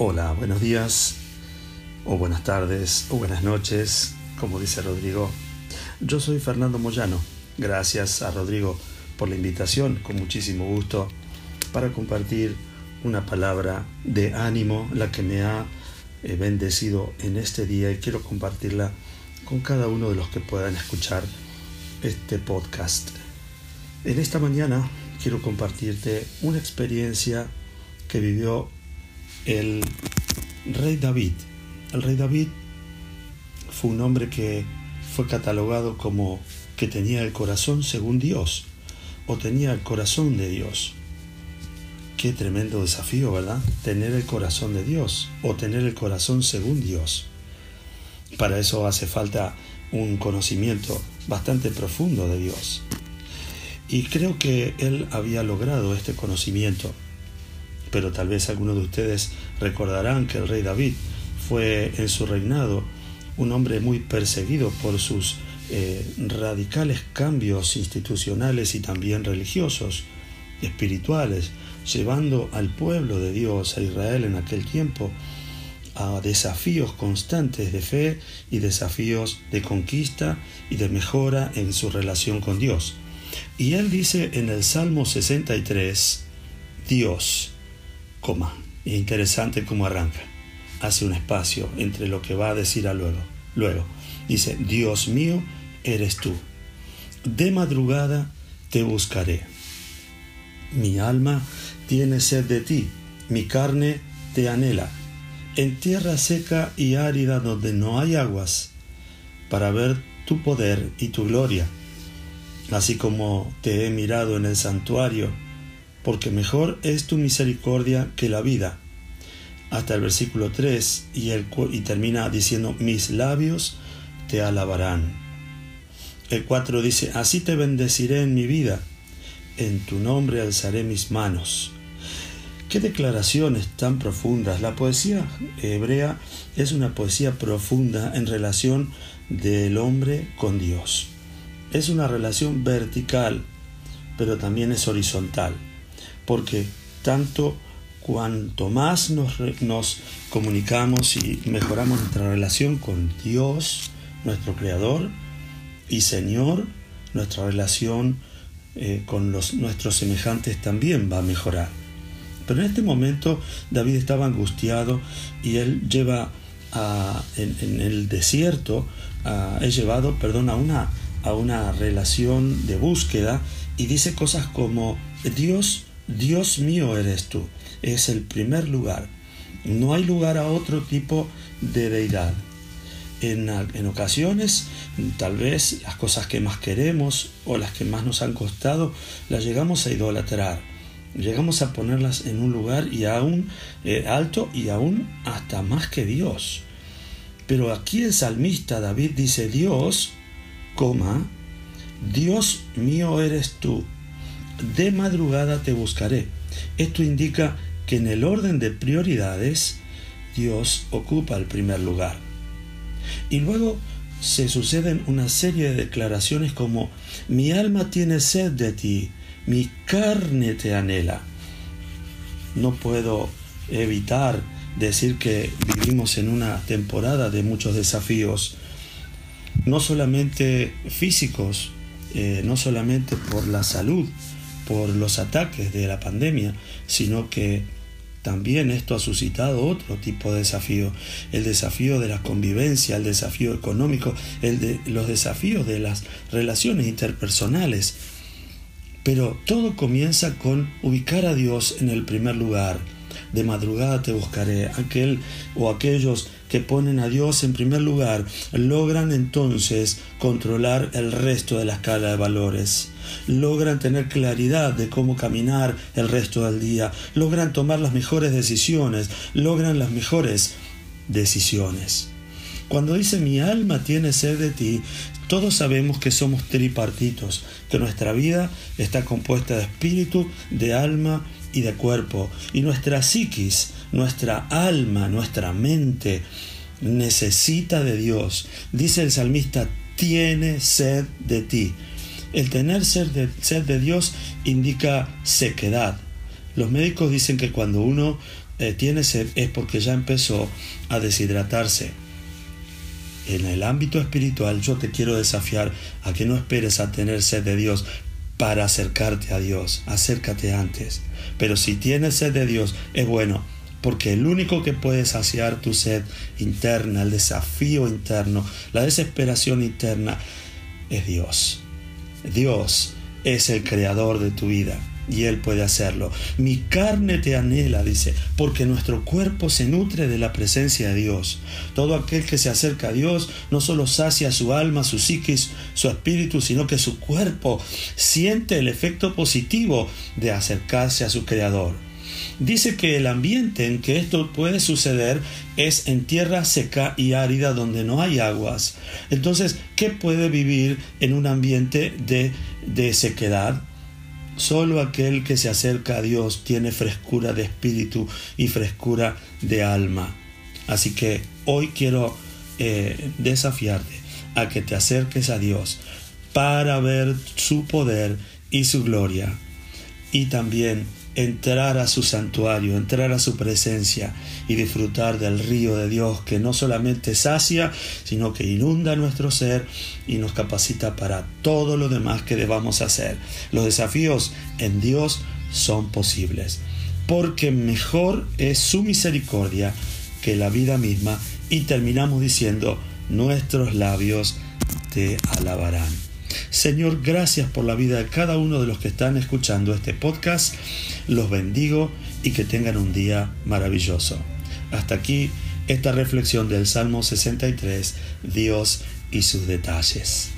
Hola, buenos días, o buenas tardes, o buenas noches, como dice Rodrigo. Yo soy Fernando Moyano. Gracias a Rodrigo por la invitación, con muchísimo gusto, para compartir una palabra de ánimo, la que me ha eh, bendecido en este día y quiero compartirla con cada uno de los que puedan escuchar este podcast. En esta mañana quiero compartirte una experiencia que vivió el rey David. El rey David fue un hombre que fue catalogado como que tenía el corazón según Dios o tenía el corazón de Dios. Qué tremendo desafío, ¿verdad? Tener el corazón de Dios o tener el corazón según Dios. Para eso hace falta un conocimiento bastante profundo de Dios. Y creo que él había logrado este conocimiento pero tal vez algunos de ustedes recordarán que el rey David fue en su reinado un hombre muy perseguido por sus eh, radicales cambios institucionales y también religiosos, espirituales, llevando al pueblo de Dios, a Israel en aquel tiempo, a desafíos constantes de fe y desafíos de conquista y de mejora en su relación con Dios. Y él dice en el Salmo 63, Dios, Es interesante cómo arranca. Hace un espacio entre lo que va a decir a luego. Luego dice, Dios mío, eres tú. De madrugada te buscaré. Mi alma tiene sed de ti, mi carne te anhela. En tierra seca y árida donde no hay aguas, para ver tu poder y tu gloria. Así como te he mirado en el santuario, porque mejor es tu misericordia que la vida. Hasta el versículo 3 y, termina diciendo, mis labios te alabarán. El 4 dice, así te bendeciré en mi vida, en tu nombre alzaré mis manos. Qué declaraciones tan profundas. La poesía hebrea es una poesía profunda en relación del hombre con Dios. Es una relación vertical, pero también es horizontal porque tanto cuanto más nos, nos, comunicamos y mejoramos nuestra relación con Dios, nuestro Creador y Señor, nuestra relación eh, con los, nuestros semejantes también va a mejorar. Pero en este momento David estaba angustiado y él lleva en, el desierto, a, he llevado, perdón, a una, a una relación de búsqueda y dice cosas como Dios Dios mío eres tú. Es el primer lugar. No hay lugar a otro tipo de deidad. En, ocasiones, tal vez las cosas que más queremos o las que más nos han costado, las llegamos a idolatrar. Llegamos a ponerlas en un lugar y aún eh, alto y aún hasta más que Dios. Pero aquí el salmista David dice, Dios, coma, Dios mío eres tú de madrugada te buscaré. Esto indica que en el orden de prioridades Dios ocupa el primer lugar. Y luego se suceden una serie de declaraciones como mi alma tiene sed de ti, mi carne te anhela. No puedo evitar decir que vivimos en una temporada de muchos desafíos, no solamente físicos, eh, no solamente por la salud, por los ataques de la pandemia, sino que también esto ha suscitado otro tipo de desafío, el desafío de la convivencia, el desafío económico, el de los desafíos de las relaciones interpersonales. Pero todo comienza con ubicar a Dios en el primer lugar. De madrugada te buscaré. Aquel o aquellos que ponen a Dios en primer lugar logran entonces controlar el resto de la escala de valores. Logran tener claridad de cómo caminar el resto del día, logran tomar las mejores decisiones, logran las mejores decisiones. Cuando dice mi alma tiene sed de ti, todos sabemos que somos tripartitos, que nuestra vida está compuesta de espíritu, de alma y de cuerpo, y nuestra psiquis, nuestra alma, nuestra mente, necesita de Dios. Dice el salmista, tiene sed de ti. El tener sed de, de Dios indica sequedad. Los médicos dicen que cuando uno eh, tiene sed es porque ya empezó a deshidratarse. En el ámbito espiritual yo te quiero desafiar a que no esperes a tener sed de Dios para acercarte a Dios. Acércate antes. Pero si tienes sed de Dios, es bueno, porque el único que puede saciar tu sed interna, el desafío interno, la desesperación interna, es Dios. Dios es el creador de tu vida y Él puede hacerlo. Mi carne te anhela, dice, porque nuestro cuerpo se nutre de la presencia de Dios. Todo aquel que se acerca a Dios no solo sacia su alma, su psiquis, su espíritu, sino que su cuerpo siente el efecto positivo de acercarse a su Creador. Dice que el ambiente en que esto puede suceder es en tierra seca y árida donde no hay aguas. Entonces, ¿qué puede vivir en un ambiente de, de sequedad? Solo aquel que se acerca a Dios tiene frescura de espíritu y frescura de alma. Así que hoy quiero eh, desafiarte a que te acerques a Dios para ver su poder y su gloria y también entrar a su santuario, entrar a su presencia y disfrutar del río de Dios que no solamente sacia, sino que inunda nuestro ser y nos capacita para todo lo demás que debamos hacer. Los desafíos en Dios son posibles, porque mejor es su misericordia que la vida misma y terminamos diciendo, nuestros labios te alabarán. Señor, gracias por la vida de cada uno de los que están escuchando este podcast. Los bendigo y que tengan un día maravilloso. Hasta aquí esta reflexión del Salmo 63, Dios y sus detalles.